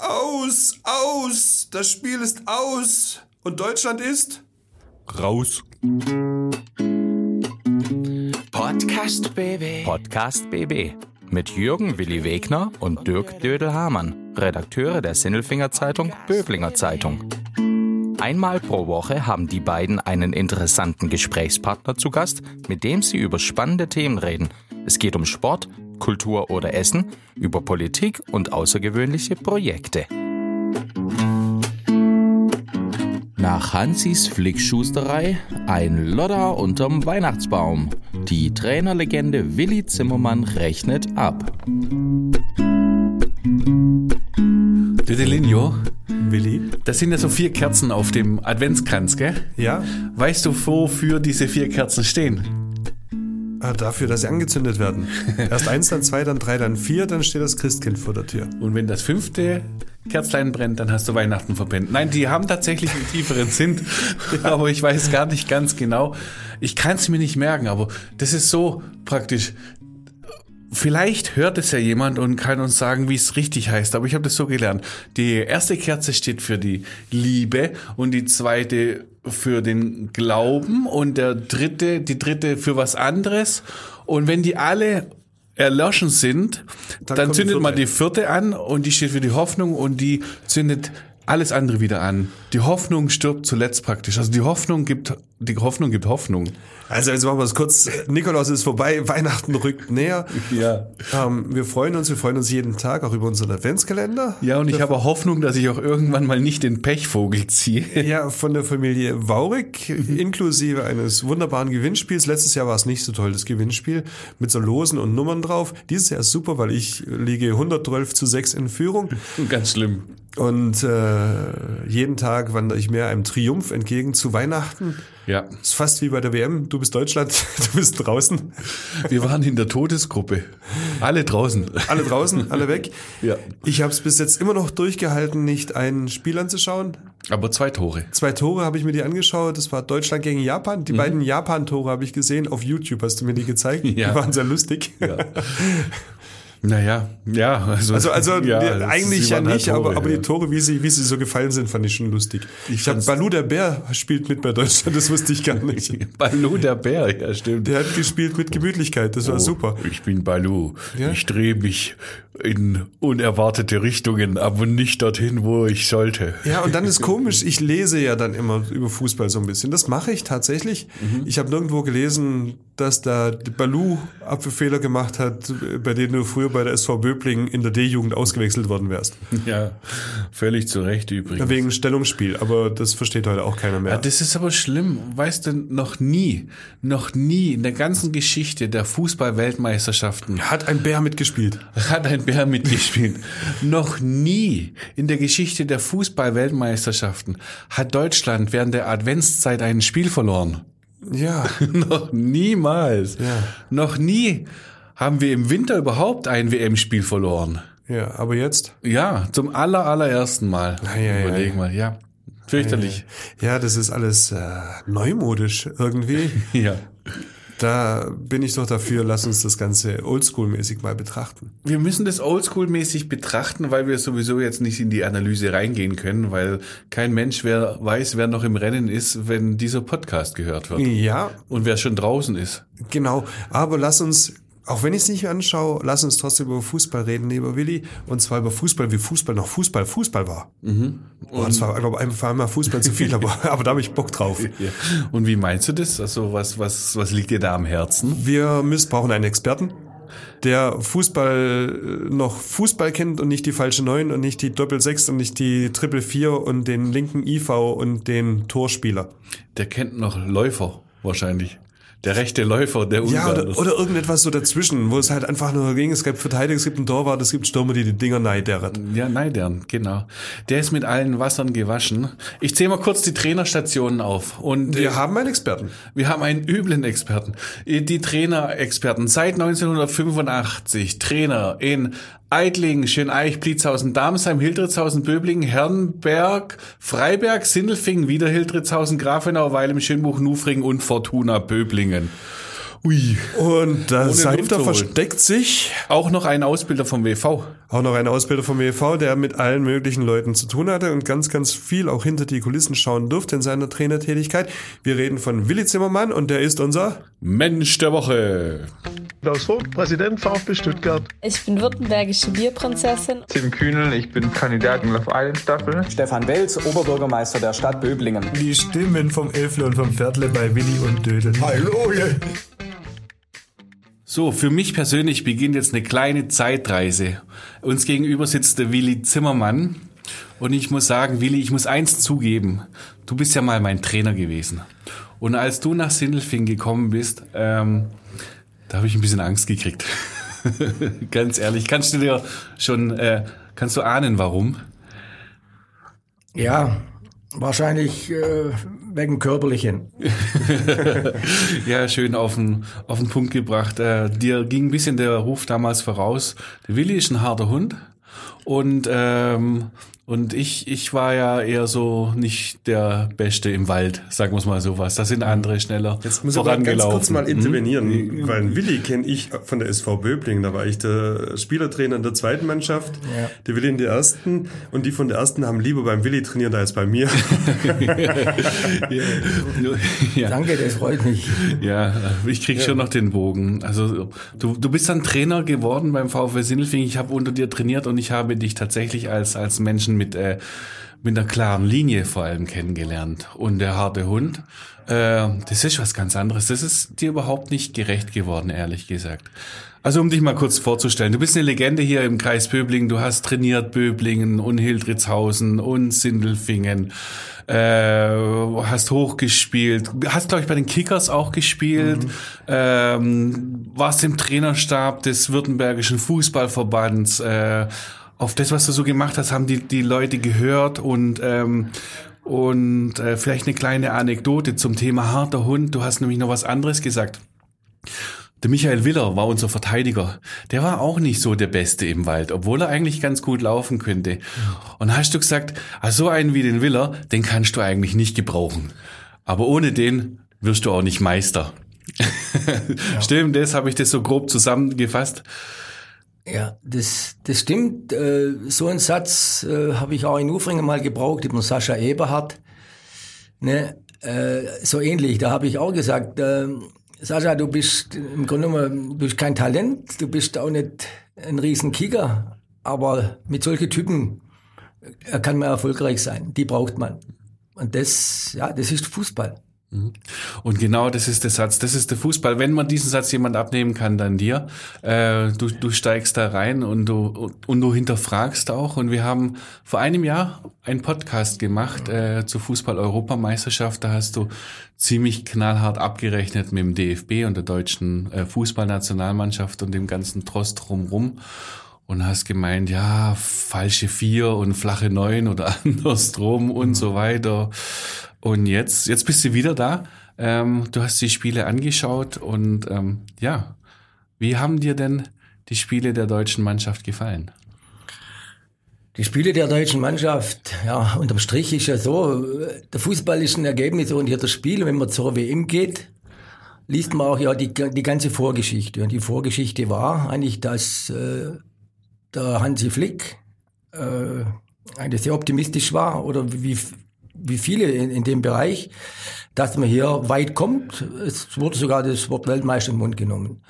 Aus, aus, das Spiel ist aus. Und Deutschland ist Raus. Podcast BB. Podcast BB. Mit Jürgen Willi Wegner und Dirk Dödel-Hamann, Redakteure der Sinnelfinger Zeitung Böblinger Zeitung. Einmal pro Woche haben die beiden einen interessanten Gesprächspartner zu Gast, mit dem sie über spannende Themen reden. Es geht um Sport, Kultur oder Essen, über Politik und außergewöhnliche Projekte. Nach Hansis Flickschusterei ein Lodder unterm Weihnachtsbaum. Die Trainerlegende Willi Zimmermann rechnet ab. Dödelinho, Willi. das sind ja so vier Kerzen auf dem Adventskranz, gell? Ja, Weißt du, wofür diese vier Kerzen stehen? Ah, dafür, dass sie angezündet werden. Erst eins, dann zwei, dann drei, dann vier, dann steht das Christkind vor der Tür. Und wenn das fünfte Kerzlein brennt, dann hast du Weihnachten verpennt. Nein, die haben tatsächlich einen tieferen Sinn, aber ich weiß gar nicht ganz genau. Ich kann es mir nicht merken, aber das ist so praktisch. Vielleicht hört es ja jemand und kann uns sagen, wie es richtig heißt, aber ich habe das so gelernt. Die erste Kerze steht für die Liebe und die zweite für den Glauben und der dritte, die dritte für was anderes. Und wenn die alle erloschen sind, Dann dann, die zündet man die vierte an und die steht für die Hoffnung und die zündet alles andere wieder an. Die Hoffnung stirbt zuletzt praktisch. Also die Hoffnung gibt, die Hoffnung gibt Hoffnung. Also jetzt machen wir es kurz. Nikolaus ist vorbei, Weihnachten rückt näher. Ja. Ähm, wir freuen uns, wir freuen uns jeden Tag auch über unseren Adventskalender. Ja, und ich habe auch Hoffnung, dass ich auch irgendwann mal nicht den Pechvogel ziehe. Ja, von der Familie Waurig, inklusive eines wunderbaren Gewinnspiels. Letztes Jahr war es nicht so toll, das Gewinnspiel, mit so Losen und Nummern drauf. Dieses Jahr ist super, weil ich liege 112 zu 6 in Führung. Ganz schlimm. Und äh, jeden Tag wandere ich mehr einem Triumph entgegen zu Weihnachten. Ja. Ist fast wie bei der WM. Du bist Deutschland, du bist draußen. Wir waren in der Todesgruppe. Alle draußen. Alle draußen, alle weg. Ja. Ich habe es bis jetzt immer noch durchgehalten, nicht ein Spiel anzuschauen. Aber zwei Tore. Zwei Tore habe ich mir die angeschaut. Das war Deutschland gegen Japan. Mhm. Die beiden Japan-Tore habe ich gesehen. Auf YouTube hast du mir die gezeigt. Ja. Die waren sehr lustig. Ja. Naja, ja. Also, Also, also ja, eigentlich ja halt nicht, aber, Tore, aber ja. die Tore, wie sie, wie sie so gefallen sind, fand ich schon lustig. Ich, habe fand's- Balu der Bär spielt mit bei Deutschland, das wusste ich gar nicht. Balu der Bär, ja stimmt. Der hat gespielt mit Gemütlichkeit, das war Oh, super. Ich bin Balu. Ja? Ich drehe mich in unerwartete Richtungen, aber nicht dorthin, wo ich sollte. Ja, und dann ist komisch, ich lese ja dann immer über Fußball so ein bisschen. Das mache ich tatsächlich. Mhm. Ich habe nirgendwo gelesen, dass da Balu Apfelfehler gemacht hat, bei denen du früher bei der SV Böblingen in der D-Jugend ausgewechselt worden wärst. Ja, völlig zu Recht übrigens. Wegen Stellungsspiel, aber das versteht heute auch keiner mehr. Ja, das ist aber schlimm. Weißt du, noch nie, noch nie in der ganzen Geschichte der Fußball-Weltmeisterschaften Hat ein Bär mitgespielt. hat ein Bär mitgespielt. noch nie in der Geschichte der Fußball-Weltmeisterschaften hat Deutschland während der Adventszeit ein Spiel verloren. Ja. noch niemals. Ja. Noch nie haben wir im Winter überhaupt ein WM-Spiel verloren. Ja, aber jetzt? Ja, zum aller, allerersten Mal. Ei, ei, Überleg ei. mal, ja. Fürchterlich. Ja, das ist alles äh, neumodisch irgendwie. Ja. Da bin ich doch dafür, lass uns das Ganze oldschool-mäßig mal betrachten. Wir müssen das oldschool-mäßig betrachten, weil wir sowieso jetzt nicht in die Analyse reingehen können, weil kein Mensch wer weiß, wer noch im Rennen ist, wenn dieser Podcast gehört wird. Ja, Und wer schon draußen ist. Genau, aber lass uns, auch wenn ich es nicht anschaue, lass uns trotzdem über Fußball reden, lieber Willi. Und zwar über Fußball, wie Fußball noch Fußball, Fußball war. Mhm. Und zwar, ich glaube, einfach einmal Fußball zu viel, aber, aber da habe ich Bock drauf. Ja. Und wie meinst du das? Also was, was, was liegt dir da am Herzen? Wir missbrauchen einen Experten, der Fußball äh, noch Fußball kennt und nicht die falsche Neun und nicht die Doppel Sechs und nicht die Triple Vier und den linken IV und den Torspieler. Der kennt noch Läufer wahrscheinlich. Der rechte Läufer, der Ja, Ungarn. oder, oder irgendetwas so dazwischen, wo es halt einfach nur ging, es gibt Verteidiger, es gibt einen Torwart, es gibt Stürmer, die die Dinger neidern. Ja, Neidern, genau. Der ist mit allen Wassern gewaschen. Ich zähle mal kurz die Trainerstationen auf. Und Wir äh, haben einen Experten. wir haben einen üblen Experten. Äh, Die Trainerexperten seit 1985. Trainer in Eitling, Schöneich, Blitzhausen, Darmsheim, Hildritzhausen, Böblingen, Herrenberg, Freiberg, Sindelfingen, wieder Hildritzhausen, Grafenau, Weilem, Schönbuch, Nufring und Fortuna Böblingen. Ui. Und dahinter versteckt sich Auch noch ein Ausbilder vom WV. Auch noch ein Ausbilder vom EV, der mit allen möglichen Leuten zu tun hatte und ganz, ganz viel auch hinter die Kulissen schauen durfte in seiner Trainertätigkeit. Wir reden von Willi Zimmermann und der ist unser Mensch der Woche. Klaus Vogt, Präsident VfB Stuttgart. Ich bin württembergische Bierprinzessin. Tim Kühnel, ich bin Kandidat in Love Island Staffel. Stefan Welz, Oberbürgermeister der Stadt Böblingen. Die Stimmen vom Elfle und vom Viertle bei Willi und Dödel. Hallo! So, für mich persönlich beginnt jetzt eine kleine Zeitreise. Uns gegenüber sitzt der Willi Zimmermann. Und ich muss sagen, Willi, ich muss eins zugeben. Du bist ja mal mein Trainer gewesen. Und als du nach Sindelfing gekommen bist, ähm, da habe ich ein bisschen Angst gekriegt. Ganz ehrlich. Kannst du dir schon, äh, kannst du ahnen, warum? Ja, wahrscheinlich äh, wegen körperlichen. Ja, schön auf den, auf den Punkt gebracht. Äh, dir ging ein bisschen der Ruf damals voraus. Der Willi ist ein harter Hund. Und, ähm, und ich, ich war ja eher so nicht der Beste im Wald, sagen wir es mal so was. Da sind andere schneller Jetzt muss ich aber ganz kurz mal intervenieren, Mhm. weil Willi kenne ich von der SV Böblingen. Da war ich der Spielertrainer in der zweiten Mannschaft, Ja. der Willi in der ersten und die von der ersten haben lieber beim Willi trainiert als bei mir. ja. Danke, das freut mich. Ja, ich krieg schon noch den Bogen. Also du, du bist dann Trainer geworden beim VfL Sindelfingen. Ich habe unter dir trainiert und ich habe dich tatsächlich als als Menschen mit äh, mit einer klaren Linie vor allem kennengelernt. Und der harte Hund, äh, das ist was ganz anderes. Das ist dir überhaupt nicht gerecht geworden, ehrlich gesagt. Also um dich mal kurz vorzustellen, du bist eine Legende hier im Kreis Böblingen. Du hast trainiert Böblingen und Hildritzhausen und Sindelfingen äh, hast hochgespielt, hast glaube ich bei den Kickers auch gespielt, ähm, warst im Trainerstab des Württembergischen Fußballverbands. Äh, auf das, was du so gemacht hast, haben die die Leute gehört und ähm, und äh, vielleicht eine kleine Anekdote zum Thema harter Hund. Du hast nämlich noch was anderes gesagt. Der Michael Willer war unser Verteidiger. Der war auch nicht so der Beste im Wald, obwohl er eigentlich ganz gut laufen könnte. Und hast du gesagt, also so einen wie den Willer, den kannst du eigentlich nicht gebrauchen. Aber ohne den wirst du auch nicht Meister. Stimmt, das habe ich das so grob zusammengefasst. Ja, das, das stimmt. Äh, So einen Satz äh, habe ich auch in Ufringen mal gebraucht, über Sascha Eberhardt. Ne? Äh, so ähnlich, da habe ich auch gesagt, äh, Sascha, du bist im Grunde genommen, du bist kein Talent, du bist auch nicht ein Riesenkicker, aber mit solchen Typen kann man erfolgreich sein. Die braucht man. Und das, ja, das ist Fußball. Und genau das ist der Satz, das ist der Fußball. Wenn man diesen Satz jemand abnehmen kann, dann dir. Äh, du, du steigst da rein und du, und du hinterfragst auch. Und wir haben vor einem Jahr einen Podcast gemacht äh, zur Fußball-Europameisterschaft. Da hast du ziemlich knallhart abgerechnet mit dem DFB und der deutschen äh, Fußballnationalmannschaft und dem ganzen Trost drumrum. Und hast gemeint, ja, falsche vier und flache neun oder andersrum und so weiter. Und jetzt, jetzt bist du wieder da. Ähm, du hast die Spiele angeschaut und ähm, ja, wie haben dir denn die Spiele der deutschen Mannschaft gefallen? Die Spiele der deutschen Mannschaft, ja, unterm Strich ist ja so, der Fußball ist ein ergebnisorientiertes Spiel. Wenn man zur WM geht, liest man auch ja die, die ganze Vorgeschichte. Und die Vorgeschichte war eigentlich, dass äh, der Hansi Flick äh, eigentlich sehr optimistisch war oder wie, wie viele in, in dem Bereich, dass man hier weit kommt. Es wurde sogar das Wort Weltmeister im Mund genommen.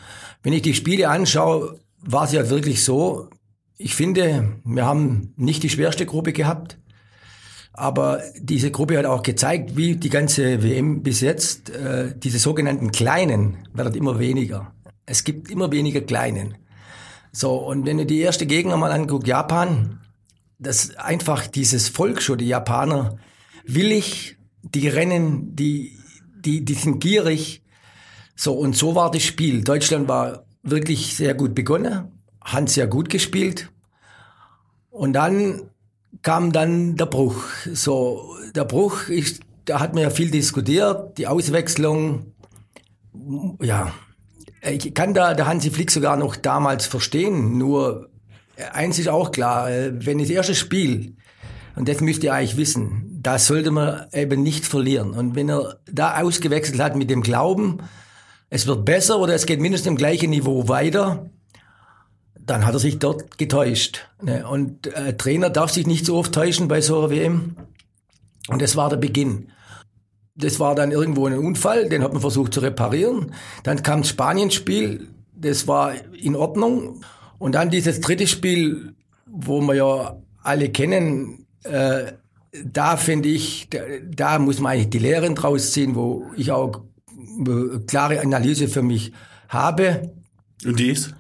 Wenn ich die Spiele anschaue, war es ja wirklich so, ich finde, wir haben nicht die schwerste Gruppe gehabt, aber diese Gruppe hat auch gezeigt, wie die ganze WM bis jetzt, äh, diese sogenannten Kleinen werden immer weniger. Es gibt immer weniger Kleinen. So, und wenn du die erste Gegner mal anguckst, Japan, das einfach dieses Volk schon, die Japaner, willig, die rennen, die, die, die sind gierig. So, und so war das Spiel. Deutschland war wirklich sehr gut begonnen, hat sehr gut gespielt. Und dann kam dann der Bruch. So, der Bruch ist, da hat man ja viel diskutiert, die Auswechslung, ja. Ich kann da der Hansi Flick sogar noch damals verstehen, nur eins ist auch klar, äh, wenn das erste Spiel, und das müsst ihr eigentlich wissen, da sollte man eben nicht verlieren. Und wenn er da ausgewechselt hat mit dem Glauben, es wird besser oder es geht mindestens im gleichen Niveau weiter, dann hat er sich dort getäuscht. Ne? Und äh, Trainer darf sich nicht so oft täuschen bei so einer WM. Und das war der Beginn. Das war dann irgendwo ein Unfall, den hat man versucht zu reparieren. Dann kam das Spanienspiel, das war in Ordnung. Und dann dieses dritte Spiel, wo wir ja alle kennen, äh, da finde ich, da, da, muss man eigentlich die Lehren draus ziehen, wo ich auch äh, klare Analyse für mich habe. Und die ist?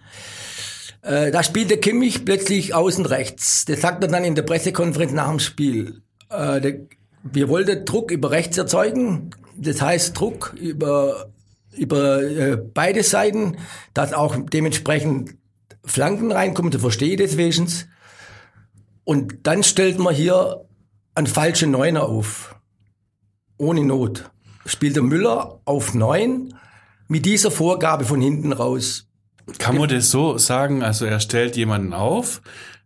Äh, da spielte Kimmich plötzlich außen rechts. Das sagt er dann in der Pressekonferenz nach dem Spiel. Äh, der, wir wollten Druck über rechts erzeugen. Das heißt Druck über, über äh, beide Seiten, dass auch dementsprechend Flanken reinkommen, das verstehe ich deswegen. Und dann stellt man hier einen falschen Neuner auf. Ohne Not. Spielt der Müller auf neun mit dieser Vorgabe von hinten raus. Kann man das so sagen? Also er stellt jemanden auf,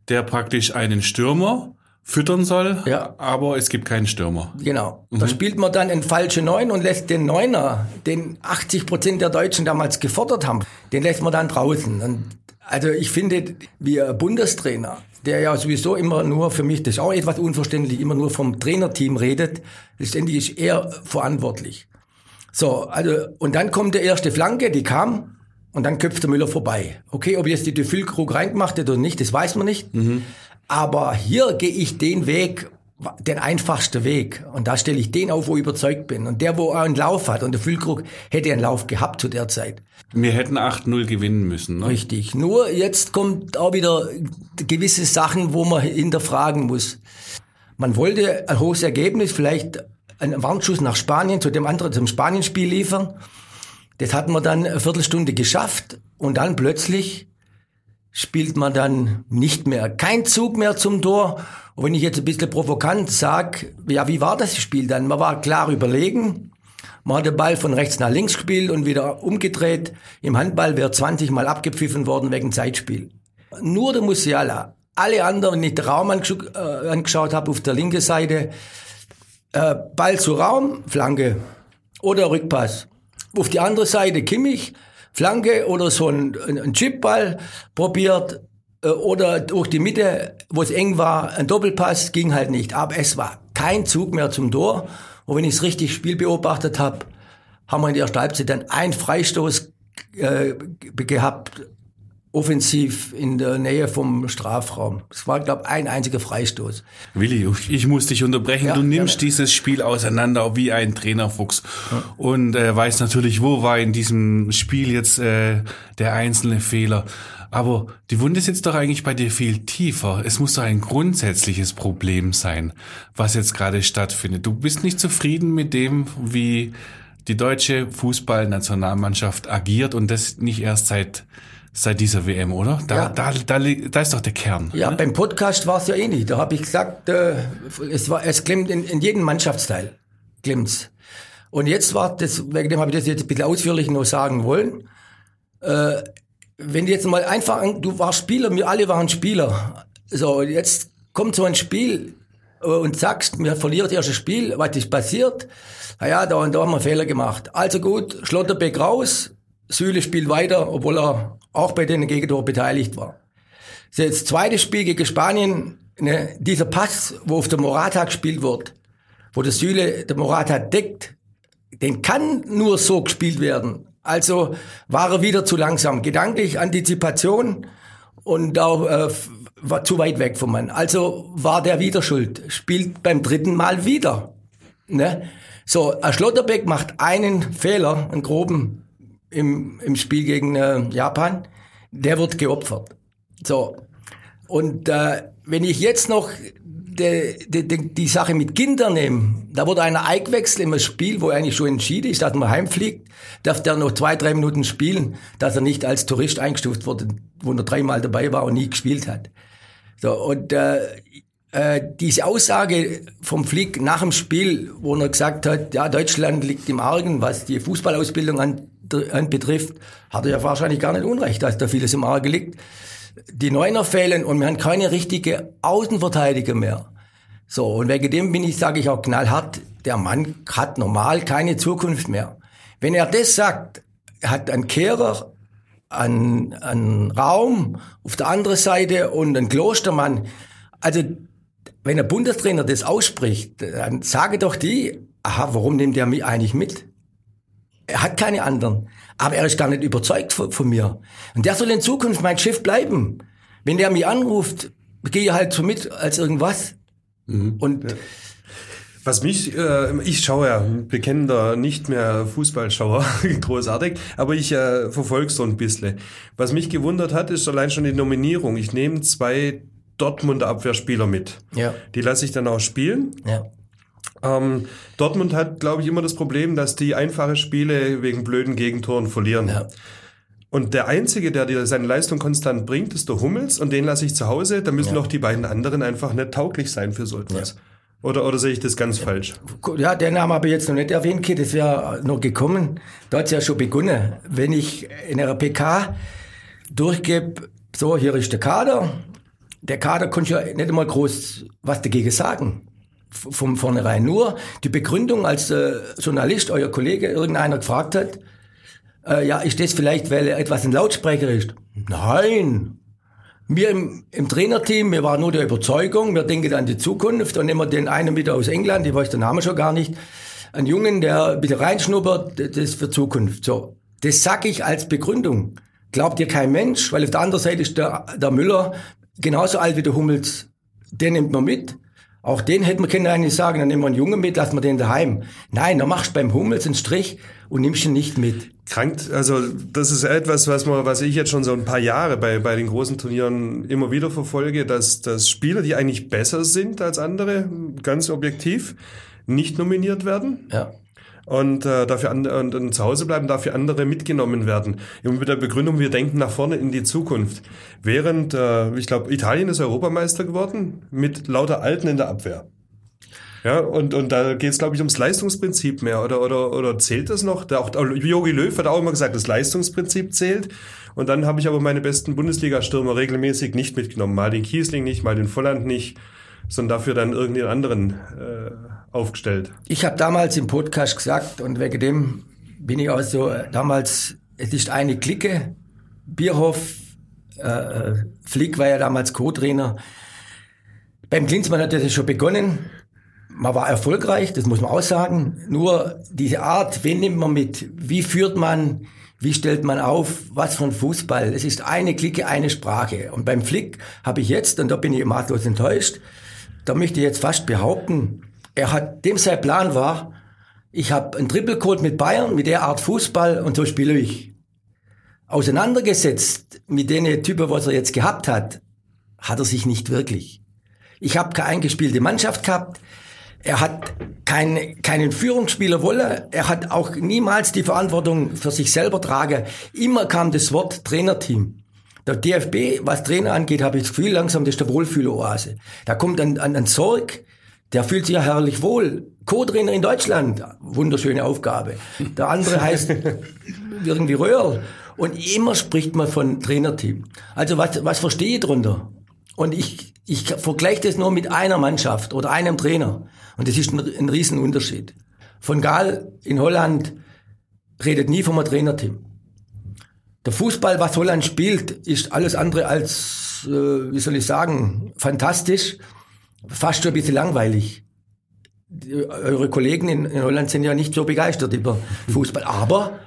der praktisch einen Stürmer füttern soll, Ja. aber es gibt keinen Stürmer. Genau. Da spielt man dann einen falschen Neun und lässt den Neuner, den 80 Prozent der Deutschen damals gefordert haben, den lässt man dann draußen. Und also ich finde, wir Bundestrainer, der ja sowieso immer nur für mich, das ist auch etwas unverständlich, immer nur vom Trainerteam redet, letztendlich ist er verantwortlich. So, also, und dann kommt der erste Flanke, die kam, und dann köpft der Müller vorbei. Okay, ob jetzt die de Füllkrug reingemacht hat oder nicht, das weiß man nicht. Aber hier gehe ich den Weg, den einfachsten Weg. Und da stelle ich den auf, wo ich überzeugt bin. Und der, wo einen Lauf hat. Und der Füllkrug hätte einen Lauf gehabt zu der Zeit. Wir hätten 8-0 gewinnen müssen. Ne? Richtig. Nur jetzt kommt auch wieder gewisse Sachen, wo man hinterfragen muss. Man wollte ein hohes Ergebnis, vielleicht einen Warnschuss nach Spanien, zu dem anderen, zum Spanienspiel liefern. Das hat man dann eine Viertelstunde geschafft und dann plötzlich spielt man dann nicht mehr. Kein Zug mehr zum Tor. Und wenn ich jetzt ein bisschen provokant sage, ja, wie war das Spiel dann? Man war klar überlegen. Man hat den Ball von rechts nach links gespielt und wieder umgedreht. Im Handball wäre 20 Mal abgepfiffen worden wegen Zeitspiel. Nur der Musiala. Alle anderen, wenn ich den Raum angeschaut, äh, angeschaut habe auf der linken Seite, äh, Ball zu Raum, Flanke oder Rückpass. Auf die andere Seite Kimmich, Flanke oder so ein, ein, Chipball probiert äh, oder durch die Mitte, wo es eng war, ein Doppelpass, ging halt nicht. Aber es war kein Zug mehr zum Tor. Und wenn ich es richtig Spiel beobachtet habe, haben wir in der Halbzeit dann einen Freistoß äh, gehabt, offensiv in der Nähe vom Strafraum. Es war, glaube ich, ein einziger Freistoß. Willi, ich muss dich unterbrechen. Ja, du nimmst gerne. dieses Spiel auseinander wie ein Trainerfuchs und äh, weißt natürlich, wo war in diesem Spiel jetzt äh, der einzelne Fehler. Aber die Wunde sitzt doch eigentlich bei dir viel tiefer. Es muss doch ein grundsätzliches Problem sein, was jetzt gerade stattfindet. Du bist nicht zufrieden mit dem, wie die deutsche Fußballnationalmannschaft agiert und das nicht erst seit seit dieser WM, oder? Da, Ja. da, da, da ist doch der Kern. Ja, ne? beim Podcast war es ja ähnlich. Da habe ich gesagt, äh, es war, es klemmt in, in jedem Mannschaftsteil. Klemmt's. Und jetzt war das, wegen dem habe ich das jetzt ein bisschen ausführlich noch sagen wollen. Äh, wenn du jetzt mal einfach, du warst Spieler, wir alle waren Spieler. So, jetzt kommt so ein Spiel äh, und sagst, wir verlieren das erste Spiel, was ist passiert? Naja, da und da haben wir Fehler gemacht. Also gut, Schlotterbeck raus, Süle spielt weiter, obwohl er auch bei den Gegentoren beteiligt war. Das zweite Spiel gegen Spanien, ne, dieser Pass, wo auf der Morata gespielt wird, wo der Süle der Morata deckt, den kann nur so gespielt werden. Also war er wieder zu langsam. Gedanklich Antizipation und auch äh, war zu weit weg vom Mann. Also war der wieder schuld. Spielt beim dritten Mal wieder. Ne? So, ein Schlotterbeck macht einen Fehler, einen groben, im, im Spiel gegen äh, Japan. Der wird geopfert. So. Und äh, wenn ich jetzt noch die, die, die, die Sache mit Kindern nehme, da wurde einer eingewechselt im Spiel, wo eigentlich schon entschieden ist, dass man heimfliegt, darf der noch zwei, drei Minuten spielen, dass er nicht als Tourist eingestuft wurde, wo er dreimal dabei war und nie gespielt hat. So, und äh, äh, diese Aussage vom Flick nach dem Spiel, wo er gesagt hat, ja, Deutschland liegt im Argen, was die Fußballausbildung an, an betrifft, hat er ja wahrscheinlich gar nicht unrecht, dass da vieles im Argen liegt. Die Neuner fehlen und wir haben keine richtige Außenverteidiger mehr. So, und wegen dem bin ich, sage ich auch knallhart, der Mann hat normal keine Zukunft mehr. Wenn er das sagt, hat einen Kehrer, einen, einen Raum auf der anderen Seite und einen Klostermann. Also, wenn der Bundestrainer das ausspricht, dann sage doch die, aha, warum nimmt er mich eigentlich mit? Er hat keine anderen. Aber er ist gar nicht überzeugt von, von mir. Und der soll in Zukunft mein Chef bleiben. Wenn der mich anruft, gehe ich halt so mit als irgendwas. Und Ja. Was mich, äh, ich schaue ja, bekennender nicht mehr Fußballschauer, großartig, aber ich äh, verfolge so ein bisschen. Was mich gewundert hat, ist allein schon die Nominierung. Ich nehme zwei Dortmunder Abwehrspieler mit. Ja. Die lasse ich dann auch spielen. ja. Ähm, Dortmund hat, glaube ich, immer das Problem, dass die einfache Spiele wegen blöden Gegentoren verlieren. Ja. Und der Einzige, der dir seine Leistung konstant bringt, ist der Hummels und den lasse ich zu Hause. Da müssen doch die beiden anderen einfach nicht tauglich sein für so etwas. Oder, oder sehe ich das ganz falsch? Ja, den Namen habe ich jetzt noch nicht erwähnt, Kid. das wäre noch gekommen. Da hat es ja schon begonnen. Wenn ich in einer PK durchgebe, so, hier ist der Kader. Der Kader konnte ja nicht einmal groß was dagegen sagen. Von vornherein. Nur die Begründung, als äh, Journalist, euer Kollege, irgendeiner gefragt hat, äh, ja, ist das vielleicht, weil er etwas ein Lautsprecher ist? Nein. Wir im, im Trainerteam, wir waren nur der Überzeugung, wir denken an die Zukunft und nehmen den einen mit aus England, ich weiß den Namen schon gar nicht, einen Jungen, der bisschen reinschnuppert, das ist für Zukunft. So, das sag ich als Begründung. Glaubt ihr kein Mensch, weil auf der anderen Seite ist der, der Müller genauso alt wie der Hummels. Den nimmt man mit. Auch den hätte man können eigentlich sagen, dann nehmen wir einen Jungen mit, lassen wir den daheim. Nein, da machst du beim Hummels einen Strich und nimmst ihn nicht mit. Krankt, also das ist etwas, was man, was ich jetzt schon so ein paar Jahre bei, bei den großen Turnieren immer wieder verfolge, dass, dass Spieler, die eigentlich besser sind als andere, ganz objektiv, nicht nominiert werden. Ja. Und äh, dafür and und, und zu Hause bleiben, dafür andere mitgenommen werden. Immer mit der Begründung, wir denken nach vorne in die Zukunft. Während, äh, ich glaube, Italien ist Europameister geworden mit lauter Alten in der Abwehr. Ja, und, und da geht es, glaube ich, ums Leistungsprinzip mehr. Oder, oder, oder zählt das noch? Da auch, Jogi Löw hat auch immer gesagt, das Leistungsprinzip zählt. Und dann habe ich aber meine besten Bundesliga-Stürmer regelmäßig nicht mitgenommen. Mal den Kiesling nicht, mal den Volland nicht, sondern dafür dann irgendeinen anderen äh, aufgestellt. Ich habe damals im Podcast gesagt, und wegen dem bin ich auch so, äh, damals, es ist eine Clique, Bierhoff, äh, äh, Flick war ja damals Co-Trainer. Beim Klinsmann hat das schon begonnen. Man war erfolgreich, das muss man auch sagen. Nur diese Art, wen nimmt man mit? Wie führt man? Wie stellt man auf? Was ein Fußball? Es ist eine Clique, eine Sprache. Und beim Flick habe ich jetzt, und da bin ich maßlos enttäuscht, da möchte ich jetzt fast behaupten, er hat, dem sein Plan war, ich habe einen Triple Code mit Bayern, mit der Art Fußball und so spiele ich. Auseinandergesetzt mit den Typen, was er jetzt gehabt hat, hat er sich nicht wirklich. Ich habe keine eingespielte Mannschaft gehabt. Er hat kein, keinen Führungsspieler wolle. Er hat auch niemals die Verantwortung für sich selber tragen. Immer kam das Wort Trainerteam. Der DFB, was Trainer angeht, habe ich das Gefühl, langsam, das ist der Wohlfühloase. Da kommt ein, ein, ein Sorg, der fühlt sich ja herrlich wohl. Co-Trainer in Deutschland, wunderschöne Aufgabe. Der andere heißt irgendwie Röhrl. Und immer spricht man von Trainerteam. Also was, was verstehe ich drunter? Und ich, ich vergleiche das nur mit einer Mannschaft oder einem Trainer. Und das ist ein, ein Riesenunterschied. Von Gaal in Holland redet nie vom Trainerteam. Der Fußball, was Holland spielt, ist alles andere als, äh, wie soll ich sagen, fantastisch. Fast schon ein bisschen langweilig. Die, eure Kollegen in, in Holland sind ja nicht so begeistert über Fußball. Aber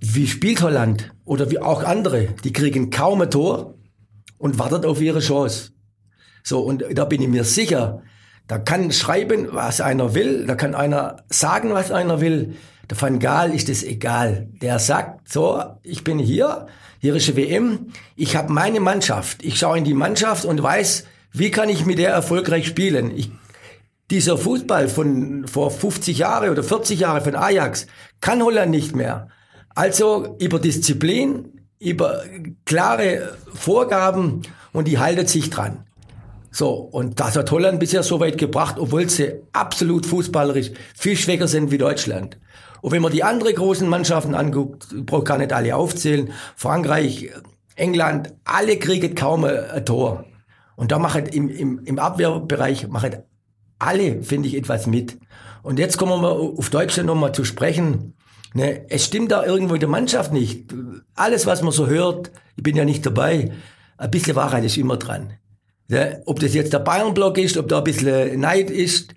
wie spielt Holland oder wie auch andere? Die kriegen kaum ein Tor und wartet auf ihre Chance. So, und da bin ich mir sicher, da kann schreiben, was einer will, da kann einer sagen, was einer will. Der Van Gaal ist es egal. Der sagt, so, ich bin hier, hier ist die WM, ich habe meine Mannschaft. Ich schaue in die Mannschaft und weiß, wie kann ich mit der erfolgreich spielen. Ich, dieser Fußball von vor 50 Jahre oder 40 Jahre von Ajax kann Holland nicht mehr. Also über Disziplin, über klare Vorgaben und die haltet sich dran. So, und das hat Holland bisher so weit gebracht, obwohl sie absolut fußballerisch viel schwächer sind wie Deutschland. Und wenn man die anderen großen Mannschaften anguckt, ich brauche gar nicht alle aufzählen, Frankreich, England, alle kriegen kaum ein Tor. Und da machen im, im, im Abwehrbereich machen alle, finde ich, etwas mit. Und jetzt kommen wir auf Deutschland nochmal zu sprechen. Ne, es stimmt da irgendwo in der Mannschaft nicht. Alles, was man so hört, ich bin ja nicht dabei, ein bisschen Wahrheit ist immer dran. Ne, ob das jetzt der Bayern-Block ist, ob da ein bisschen Neid ist,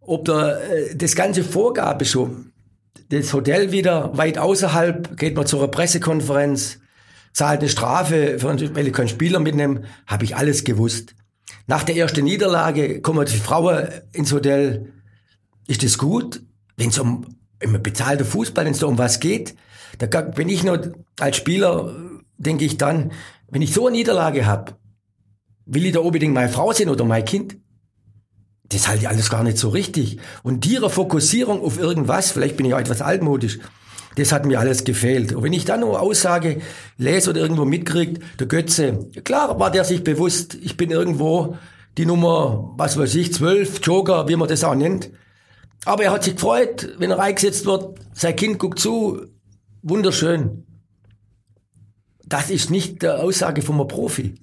ob da äh, das ganze Vorgabe schon, das Hotel wieder weit außerhalb, geht man zu einer Pressekonferenz, zahlt eine Strafe, weil ich keinen Spieler mitnehmen, habe ich alles gewusst. Nach der ersten Niederlage kommen die Frauen ins Hotel. Ist das gut? Wenn es um im bezahlten Fußball, wenn es um was geht, da wenn ich nur als Spieler, denke ich dann, wenn ich so eine Niederlage habe, will ich da unbedingt meine Frau sehen oder mein Kind? Das halte ich alles gar nicht so richtig. Und ihre Fokussierung auf irgendwas, vielleicht bin ich auch etwas altmodisch, das hat mir alles gefehlt. Und wenn ich dann nur Aussage lese oder irgendwo mitkriegt, der Götze, klar war der sich bewusst, ich bin irgendwo die Nummer, was weiß ich, zwölf, Joker, wie man das auch nennt. Aber er hat sich gefreut, wenn er eingesetzt wird. Sein Kind guckt zu. Wunderschön. Das ist nicht die Aussage von einem Profi.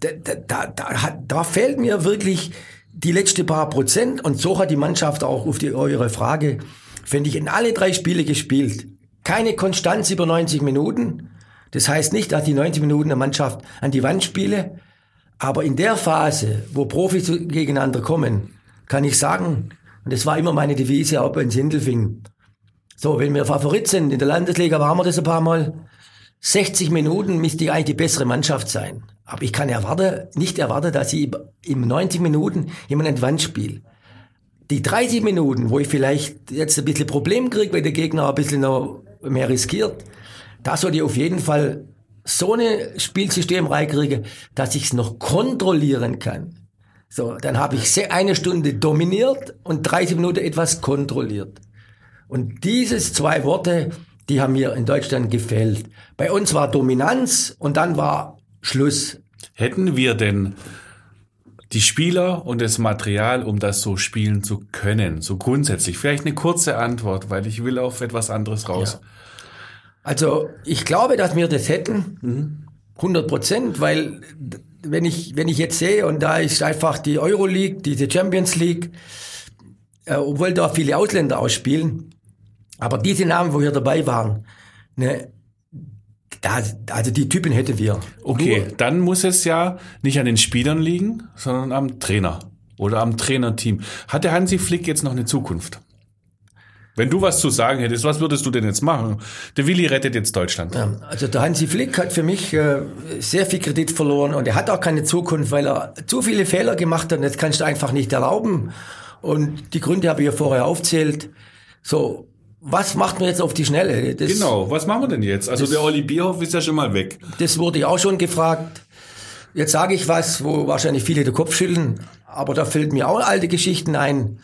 Da, da, da, da fehlt mir wirklich die letzte paar Prozent. Und so hat die Mannschaft auch auf die, eure Frage, finde ich, in alle drei Spiele gespielt. Keine Konstanz über 90 Minuten. Das heißt nicht, dass die 90 Minuten der Mannschaft an die Wand spiele. Aber in der Phase, wo Profis gegeneinander kommen, kann ich sagen, und das war immer meine Devise, auch bei Sindelfingen. So, wenn wir Favorit sind, in der Landesliga waren wir das ein paar Mal, 60 Minuten müsste ich eigentlich die bessere Mannschaft sein. Aber ich kann erwarten, nicht erwarten, dass ich im 90 Minuten jemand an die Wand spiele. Die 30 Minuten, wo ich vielleicht jetzt ein bisschen Problem kriege, weil der Gegner ein bisschen noch mehr riskiert, da soll ich auf jeden Fall so ein Spielsystem reinkriegen, dass ich es noch kontrollieren kann. So, dann habe ich eine Stunde dominiert und 30 Minuten etwas kontrolliert. Und dieses zwei Worte, die haben mir in Deutschland gefällt. Bei uns war Dominanz und dann war Schluss. Hätten wir denn die Spieler und das Material, um das so spielen zu können, so grundsätzlich? Vielleicht eine kurze Antwort, weil ich will auf etwas anderes raus. Ja. Also ich glaube, dass wir das hätten, 100 Prozent, weil wenn ich, wenn ich jetzt sehe, und da ist einfach die Euroleague, diese Champions League, äh, obwohl da viele Ausländer ausspielen, aber diese Namen, wo hier dabei waren, ne, da, also die Typen hätten wir. Okay, Nur, dann muss es ja nicht an den Spielern liegen, sondern am Trainer oder am Trainerteam. Hat der Hansi Flick jetzt noch eine Zukunft? Wenn du was zu sagen hättest, was würdest du denn jetzt machen? Der Willi rettet jetzt Deutschland. Ja, also der Hansi Flick hat für mich äh, sehr viel Kredit verloren und er hat auch keine Zukunft, weil er zu viele Fehler gemacht hat und das kannst du einfach nicht erlauben. Und die Gründe habe ich ja vorher aufzählt. So, was macht man jetzt auf die Schnelle? Das, genau, was machen wir denn jetzt? Also das, der Olli Bierhoff ist ja schon mal weg. Das wurde ich auch schon gefragt. Jetzt sage ich was, wo wahrscheinlich viele den Kopf schütteln, aber da fällt mir auch alte Geschichten ein.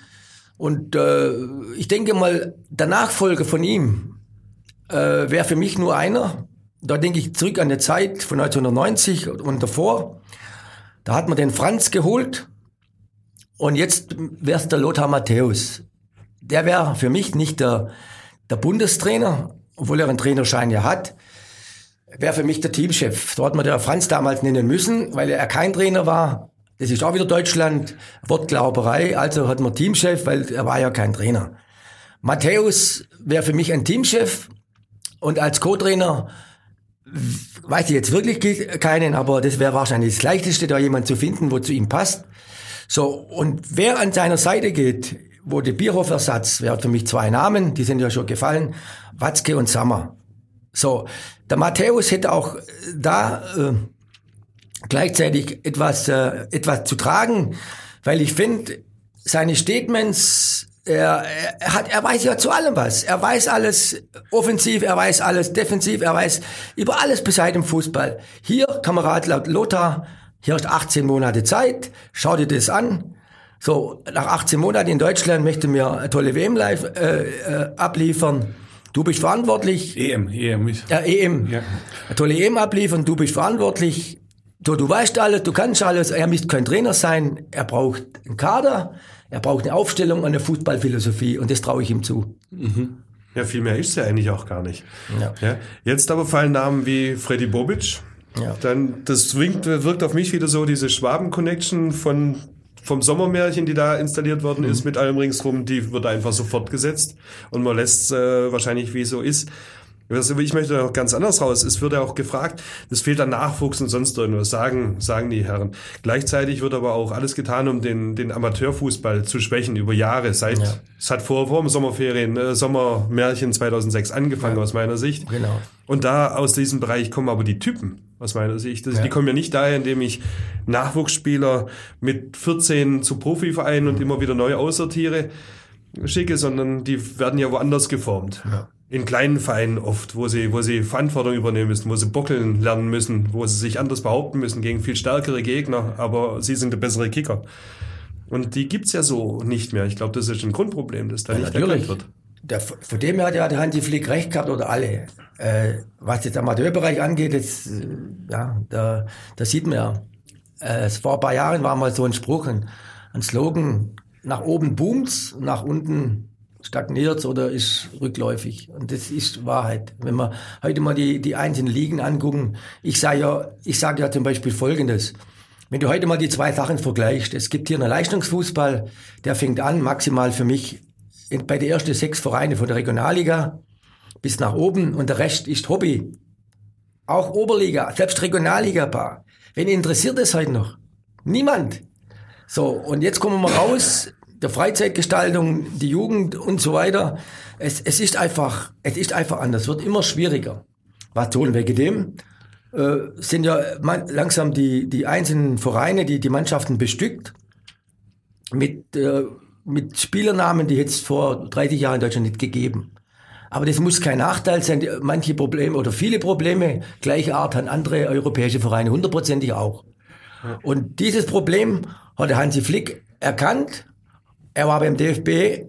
Und äh, ich denke mal, der Nachfolger von ihm äh, wäre für mich nur einer. Da denke ich zurück an die Zeit von 1990 und davor. Da hat man den Franz geholt und jetzt wäre es der Lothar Matthäus. Der wäre für mich nicht der, der Bundestrainer, obwohl er einen Trainerschein ja hat, wäre für mich der Teamchef. Dort hat man der Franz damals nennen müssen, weil er kein Trainer war. Das ist auch wieder Deutschland, Wortglauberei. Also hat man Teamchef, weil er war ja kein Trainer. Matthäus wäre für mich ein Teamchef und als Co-Trainer weiß ich jetzt wirklich keinen, aber das wäre wahrscheinlich das Leichteste, da jemand zu finden, wo zu ihm passt. So, und wer an seiner Seite geht, wo der Bierhoff-Ersatz, wäre für mich zwei Namen, die sind ja schon gefallen, Watzke und Sammer. So, der Matthäus hätte auch da äh, gleichzeitig etwas, äh, etwas zu tragen, weil ich finde, seine Statements, er, er, hat, er weiß ja zu allem was. Er weiß alles offensiv, er weiß alles defensiv, er weiß über alles Bescheid im Fußball. Hier, Kamerad laut Lothar, hier hast 18 Monate Zeit, schau dir das an. So, nach 18 Monaten in Deutschland möchte mir eine tolle WM live äh, äh, abliefern. Du bist verantwortlich. EM, EM. Ja, EM. Ja. Eine tolle EM abliefern, du bist verantwortlich. So, du weißt alles, du kannst alles. Er müsste kein Trainer sein. Er braucht einen Kader. Er braucht eine Aufstellung und eine Fußballphilosophie. Und das traue ich ihm zu. Mhm. Ja, viel mehr ist er eigentlich auch gar nicht. Ja. ja. Jetzt aber fallen Namen wie Freddy Bobic. Ja. Dann, das wirkt, wirkt auf mich wieder so diese Schwaben-Connection von vom Sommermärchen, die da installiert worden ist, mit allem ringsrum, die wird einfach so fortgesetzt und man lässt äh, wahrscheinlich, wie es so ist. Also ich möchte noch ganz anders raus. Es wird ja auch gefragt, es fehlt an Nachwuchs und sonst irgendwas, sagen, sagen die Herren. Gleichzeitig wird aber auch alles getan, um den, den Amateurfußball zu schwächen über Jahre. Seit, Ja. Es hat vor, vor dem Sommerferien, äh, Sommermärchen 2006 angefangen aus meiner Sicht. Genau. Und da aus diesem Bereich kommen aber die Typen, aus meiner Sicht. Also Die kommen ja nicht daher, indem ich Nachwuchsspieler mit 14 zu Profivereinen und immer wieder neu aussortiere, schicke, sondern die werden ja woanders geformt. In kleinen Vereinen oft, wo sie, wo sie Verantwortung übernehmen müssen, wo sie bockeln lernen müssen, wo sie sich anders behaupten müssen gegen viel stärkere Gegner, aber sie sind der bessere Kicker. Und die gibt's ja so nicht mehr. Ich glaube, das ist ein Grundproblem, das da nicht erkannt wird. Der, von dem her hat ja der Hansi Flick recht gehabt oder alle. Äh, was jetzt Amateurbereich angeht, das, äh, ja, da, da sieht man ja. Äh, es vor ein paar Jahren war mal so ein Spruch, ein, ein Slogan, nach oben boomt's, nach unten stagniert's oder ist rückläufig. Und das ist Wahrheit. Wenn wir heute mal die, die einzelnen Ligen angucken, ich sage ja, ich sage ja zum Beispiel Folgendes. Wenn du heute mal die zwei Sachen vergleichst, es gibt hier einen Leistungsfußball, der fängt an, maximal für mich bei den ersten sechs Vereine von der Regionalliga bis nach oben und der Rest ist Hobby. Auch Oberliga, selbst Regionalliga paar. Wen interessiert es heute noch? Niemand. So, und jetzt kommen wir raus, der Freizeitgestaltung, die Jugend und so weiter. Es, es ist einfach, es ist einfach anders, es wird immer schwieriger. Was tun wegen dem? Äh, sind ja langsam die, die einzelnen Vereine, die, die Mannschaften bestückt mit, äh, mit Spielernamen, die jetzt vor 30 Jahren in Deutschland nicht gegeben. Aber das muss kein Nachteil sein. Manche Probleme oder viele Probleme gleicher Art haben andere europäische Vereine hundertprozentig auch. Und dieses Problem hat der Hansi Flick erkannt. Er war beim DFB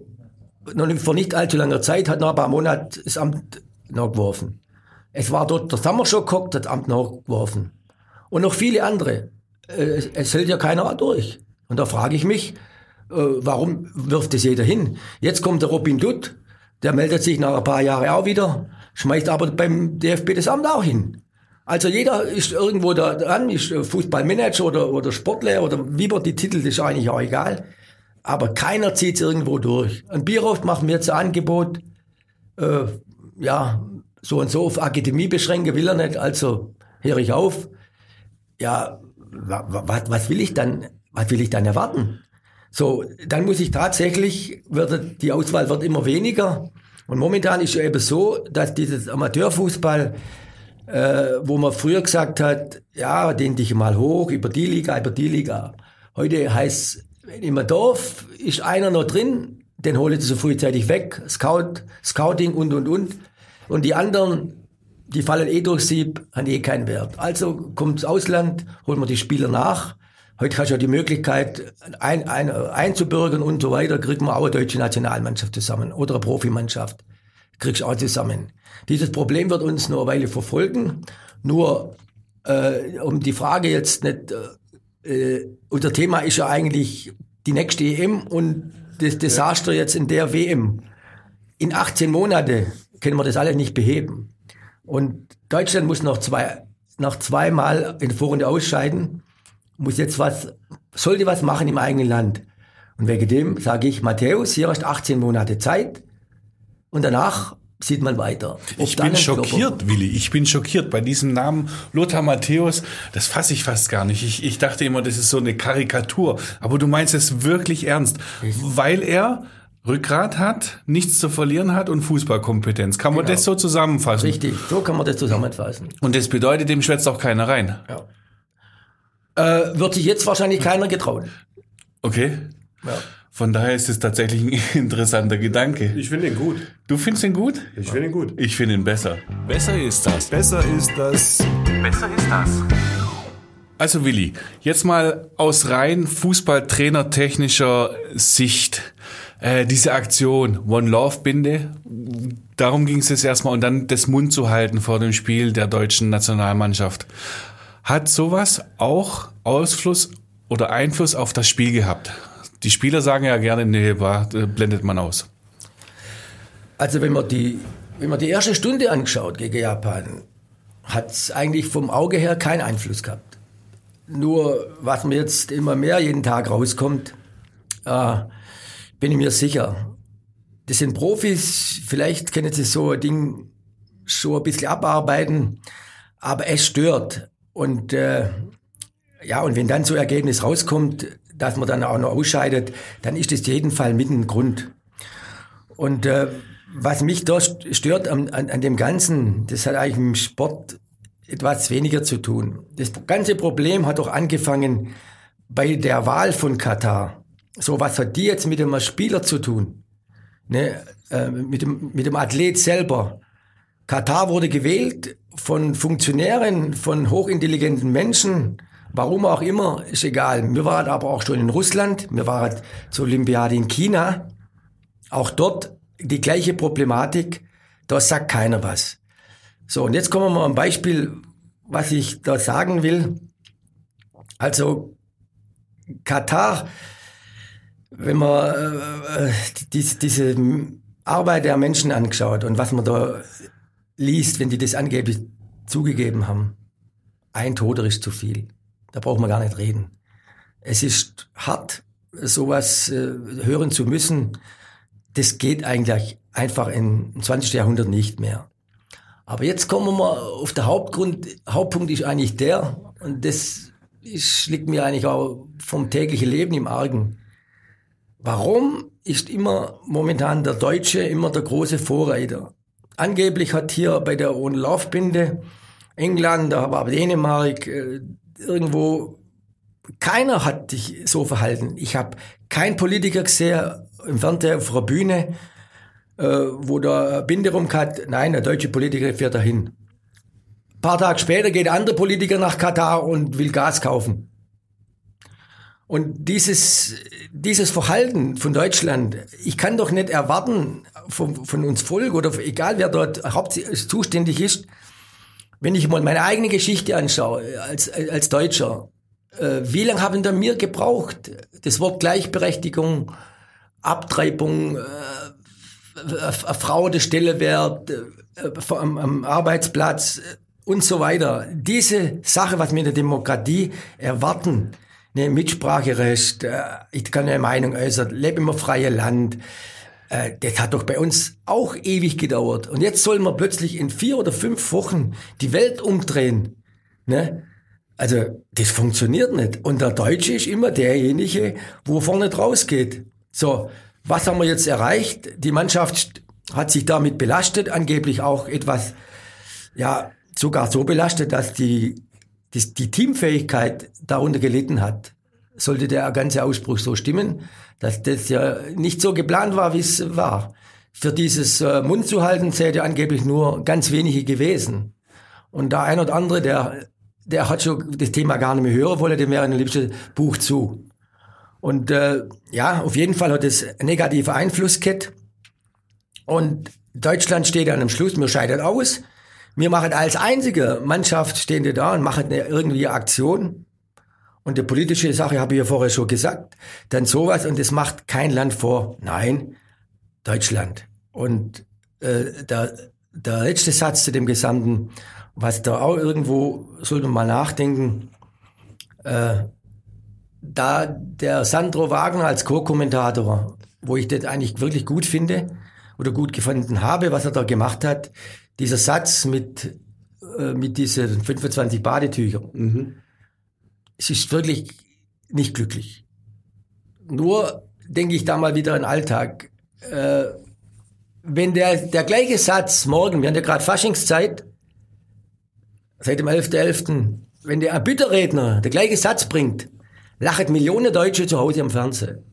noch nicht, vor nicht allzu langer Zeit, hat nach ein paar Monaten das Amt nachgeworfen. Es war dort der Sommerschock das Amt nachgeworfen. Und noch viele andere. Es, es hält ja keiner durch. Und da frage ich mich, äh, warum wirft es jeder hin? Jetzt kommt der Robin Dutt, der meldet sich nach ein paar Jahren auch wieder, schmeißt aber beim DFB das Amt auch hin. Also jeder ist irgendwo da dran, ist Fußballmanager oder, oder Sportler oder wie man die Titel, das ist eigentlich auch egal. Aber keiner zieht es irgendwo durch. Ein Bierhoff macht mir jetzt ein Angebot, äh, ja, so und so auf Akademie beschränken will er nicht, also höre ich auf. Ja, wa, wa, was, was will ich dann, was will ich dann erwarten? So, dann muss ich tatsächlich, wird, die Auswahl wird immer weniger. Und momentan ist ja eben so, dass dieses Amateurfußball, äh, wo man früher gesagt hat, ja, den dich mal hoch, über die Liga, über die Liga. Heute heißt im Dorf ist einer noch drin, den hole ich so frühzeitig weg, Scout, Scouting und, und, und. Und die anderen, die fallen eh durchs Sieb, haben eh keinen Wert. Also kommt's Ausland, holen wir die Spieler nach. Heute hast du ja die Möglichkeit, ein, ein, einzubürgern und so weiter, kriegt man auch eine deutsche Nationalmannschaft zusammen oder eine Profimannschaft. Kriegst du auch zusammen. Dieses Problem wird uns noch eine Weile verfolgen. Nur, äh, um die Frage jetzt nicht, äh, unser Thema ist ja eigentlich die nächste EM und das Desaster jetzt in der WM. In 18 Monate können wir das alles nicht beheben. Und Deutschland muss noch zwei, noch zweimal in Vorrunde ausscheiden, muss jetzt was, sollte was machen im eigenen Land. Und wegen dem sage ich, Matthäus, hier hast 18 Monate Zeit und danach sieht man weiter. Ob Ich bin schockiert, Willi. Ich bin schockiert bei diesem Namen Lothar Matthäus. Das fasse ich fast gar nicht. Ich, ich dachte immer, das ist so eine Karikatur. Aber du meinst es wirklich ernst, weil er Rückgrat hat, nichts zu verlieren hat und Fußballkompetenz. Kann man Genau. das so zusammenfassen? Richtig, so kann man das zusammenfassen. Und das bedeutet, dem schwätzt auch keiner rein. Äh, wird sich jetzt wahrscheinlich keiner getrauen. Okay? Ja. Von daher ist es tatsächlich ein interessanter Gedanke. Ich finde ihn gut. Du findest ihn gut? Ich finde ihn gut. Ich finde ihn besser. Besser ist das. Besser ist das. Besser ist das. Also Willi, jetzt mal aus rein Fußballtrainer-technischer Sicht. Äh, diese Aktion One Love Binde, darum ging es jetzt erstmal und dann das Mund zu halten vor dem Spiel der deutschen Nationalmannschaft. Hat sowas auch Ausfluss oder Einfluss auf das Spiel gehabt? Die Spieler sagen ja gerne, nee, blendet man aus. Also wenn man die, wenn man die erste Stunde angeschaut gegen Japan, hat es eigentlich vom Auge her keinen Einfluss gehabt. Nur, was mir jetzt immer mehr jeden Tag rauskommt, äh, bin ich mir sicher. Das sind Profis, vielleicht können sie so ein Ding schon ein bisschen abarbeiten, aber es stört. Und äh, ja, und wenn dann so ein Ergebnis rauskommt, dass man dann auch noch ausscheidet, dann ist das jeden Fall mit ein Grund. Und äh, was mich da stört an, an, an dem Ganzen, das hat eigentlich mit dem Sport etwas weniger zu tun. Das ganze Problem hat doch angefangen bei der Wahl von Katar. So, was hat die jetzt mit dem Spieler zu tun? Ne, äh, mit, dem, mit dem Athlet selber. Katar wurde gewählt von Funktionären, von hochintelligenten Menschen, warum auch immer, ist egal. Wir waren aber auch schon in Russland, wir waren zur Olympiade in China. Auch dort die gleiche Problematik, da sagt keiner was. So, und jetzt kommen wir mal ein Beispiel, was ich da sagen will. Also Katar, wenn man äh, äh die, diese Arbeit der Menschen angeschaut und was man da liest, wenn die das angeblich zugegeben haben, ein Toter ist zu viel. Da braucht man gar nicht reden. Es ist hart, sowas äh, hören zu müssen. Das geht eigentlich einfach im 20. Jahrhundert nicht mehr. Aber jetzt kommen wir mal auf der Hauptgrund, Hauptpunkt ist eigentlich der, und das ist, liegt mir eigentlich auch vom täglichen Leben im Argen. Warum ist immer momentan der Deutsche immer der große Vorreiter? Angeblich hat hier bei der Ohne Laufbinde England, aber Dänemark, äh, irgendwo keiner hat sich so verhalten. Ich habe keinen Politiker gesehen im Fernsehen auf einer Bühne, äh, wo der Binde rum hat, nein, der deutsche Politiker fährt dahin. Ein paar Tage später geht ein anderer Politiker nach Katar und will Gas kaufen. Und dieses, dieses Verhalten von Deutschland, ich kann doch nicht erwarten von, von uns Volk oder egal wer dort hauptsächlich zuständig ist, wenn ich mal meine eigene Geschichte anschaue als, als Deutscher, äh, wie lange haben da mir gebraucht? Das Wort Gleichberechtigung, Abtreibung, äh, Frau der Stelle wert, äh, am, am Arbeitsplatz äh, und so weiter. Diese Sache, was wir in der Demokratie erwarten, ne, Mitspracherecht, äh, ich kann eine Meinung äußern, lebe im freien Land, das hat doch bei uns auch ewig gedauert. Und jetzt sollen wir plötzlich in vier oder fünf Wochen die Welt umdrehen. Ne? Also das funktioniert nicht. Und der Deutsche ist immer derjenige, wo vorne draus geht. So, was haben wir jetzt erreicht? Die Mannschaft hat sich damit belastet, angeblich auch etwas, ja, sogar so belastet, dass die, die, die Teamfähigkeit darunter gelitten hat. Sollte der ganze Ausspruch so stimmen, dass das ja nicht so geplant war, wie es war. Für dieses äh, Mund zu halten, zählte angeblich nur ganz wenige gewesen. Und da ein oder andere, der, der hat schon das Thema gar nicht mehr hören wollen, dem wäre ein liebstes Buch zu. Und äh, ja, auf jeden Fall hat es negative Einfluss. Und Deutschland steht an dem Schluss, wir scheitern aus. Wir machen als einzige Mannschaft stehen wir da und machen irgendwie Aktion. Und die politische Sache habe ich ja vorher schon gesagt. Dann sowas und das macht kein Land vor. Nein, Deutschland. Und äh, der, der letzte Satz zu dem Gesamten, was da auch irgendwo, sollte man mal nachdenken, äh, da der Sandro Wagner als Co-Kommentator, wo ich das eigentlich wirklich gut finde oder gut gefunden habe, was er da gemacht hat, dieser Satz mit, äh, mit diesen 25 Badetüchern, mhm. Es ist wirklich nicht glücklich. Nur denke ich da mal wieder an Alltag. Äh, wenn der, der gleiche Satz morgen, wir haben ja gerade Faschingszeit, seit dem 11.11., .11., wenn der Erbitterredner der gleiche Satz bringt, lachen Millionen Deutsche zu Hause am Fernsehen.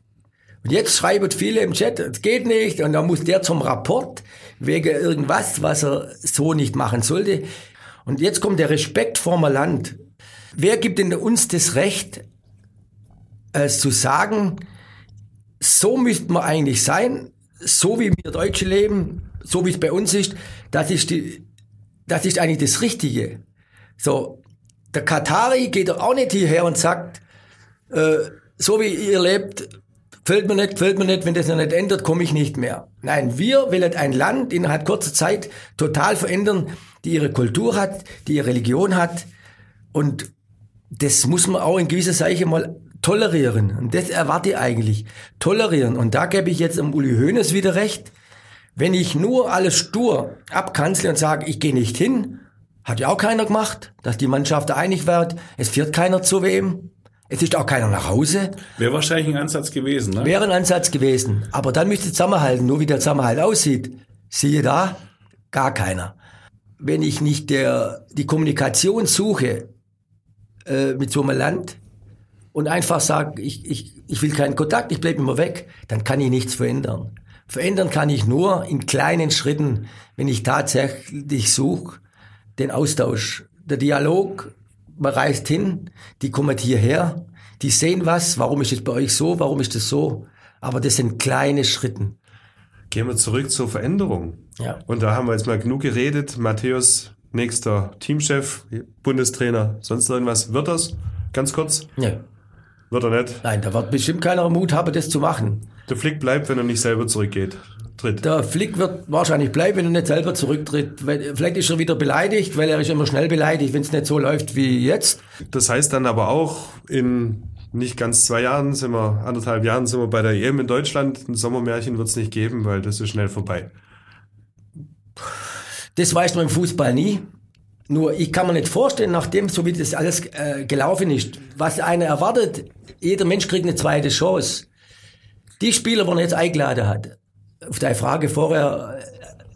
Und jetzt schreiben viele im Chat, es geht nicht, und dann muss der zum Rapport wegen irgendwas, was er so nicht machen sollte. Und jetzt kommt der Respekt vor dem Land. Wer gibt denn uns das Recht, äh, zu sagen, so müsste man eigentlich sein, so wie wir Deutsche leben, so wie es bei uns ist, das ist die, das ist eigentlich das Richtige. So, der Katari geht doch auch nicht hierher und sagt, äh, so wie ihr lebt, fällt mir nicht, fällt mir nicht, wenn das noch nicht ändert, komme ich nicht mehr. Nein, wir wollen ein Land innerhalb kurzer Zeit total verändern, die ihre Kultur hat, die ihre Religion hat und das muss man auch in gewisser Seiche mal tolerieren. Und das erwarte ich eigentlich. Tolerieren. Und da gebe ich jetzt am Uli Hoeneß wieder recht. Wenn ich nur alles stur abkanzle und sage, ich gehe nicht hin, hat ja auch keiner gemacht, dass die Mannschaft einig wird. Es fährt keiner zu wem. Es ist auch keiner nach Hause. Wäre wahrscheinlich ein Ansatz gewesen, ne? Wäre ein Ansatz gewesen. Aber dann müsste zusammenhalten. Nur wie der Zusammenhalt aussieht, siehe da, gar keiner. Wenn ich nicht der, die Kommunikation suche äh, mit so einem Land und einfach sage, ich, ich, ich will keinen Kontakt, ich bleibe immer weg, dann kann ich nichts verändern. Verändern kann ich nur in kleinen Schritten, wenn ich tatsächlich suche, den Austausch, der Dialog, man reist hin, die kommen hierher, die sehen was, warum ist es bei euch so, warum ist das so, aber das sind kleine Schritten. Gehen wir zurück zur Veränderung. Ja. Und da haben wir jetzt mal genug geredet. Matthäus, nächster Teamchef, Bundestrainer, sonst irgendwas. Wird das? Ganz kurz? Ja. Wird er nicht? Nein, da wird bestimmt keiner Mut haben, das zu machen. Der Flick bleibt, wenn er nicht selber zurückgeht. Tritt. Der Flick wird wahrscheinlich bleiben, wenn er nicht selber zurücktritt. Vielleicht ist er wieder beleidigt, weil er ist immer schnell beleidigt, wenn es nicht so läuft wie jetzt. Das heißt dann aber auch, in nicht ganz zwei Jahren sind wir, anderthalb Jahren sind wir bei der EM in Deutschland. Ein Sommermärchen wird es nicht geben, weil das ist schnell vorbei. Das weiß man im Fußball nie. Nur ich kann mir nicht vorstellen, nachdem so wie das alles äh, gelaufen ist, was einer erwartet, jeder Mensch kriegt eine zweite Chance. Die Spieler, die er jetzt eingeladen hat, auf deine Frage vorher,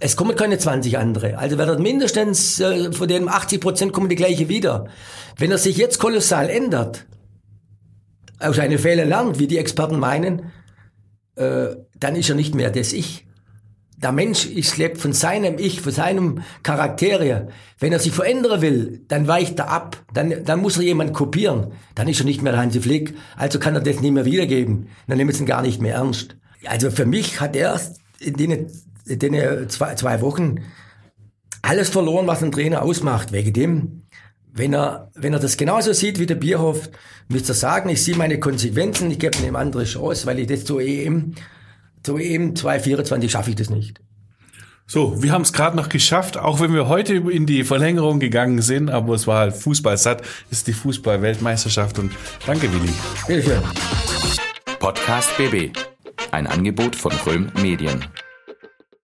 es kommen keine 20 andere. Also wird mindestens äh, von den 80 Prozent kommen die gleiche wieder. Wenn er sich jetzt kolossal ändert, aus seinen Fehlern lernt, wie die Experten meinen, äh, dann ist er nicht mehr das Ich. Der Mensch ist, lebt von seinem Ich, von seinem Charakter. Wenn er sich verändern will, dann weicht er ab. Dann, dann muss er jemand kopieren. Dann ist er nicht mehr der Hansi Flick. Also kann er das nicht mehr wiedergeben. Dann nehmen sie ihn gar nicht mehr ernst. Also für mich hat er in den, in den zwei, zwei Wochen alles verloren, was ein Trainer ausmacht. Wegen dem, wenn er, wenn er das genauso sieht wie der Bierhoff, müsste er sagen, ich sehe meine Konsequenzen, ich gebe ihm eine andere Chance, weil ich das zur EM, zur EM 2024 schaffe ich das nicht. So, wir haben es gerade noch geschafft, auch wenn wir heute in die Verlängerung gegangen sind, aber es war halt Fußball satt, ist die Fußball-Weltmeisterschaft und danke Willi. Bitte schön. Podcast BB. Ein Angebot von Röhm Medien.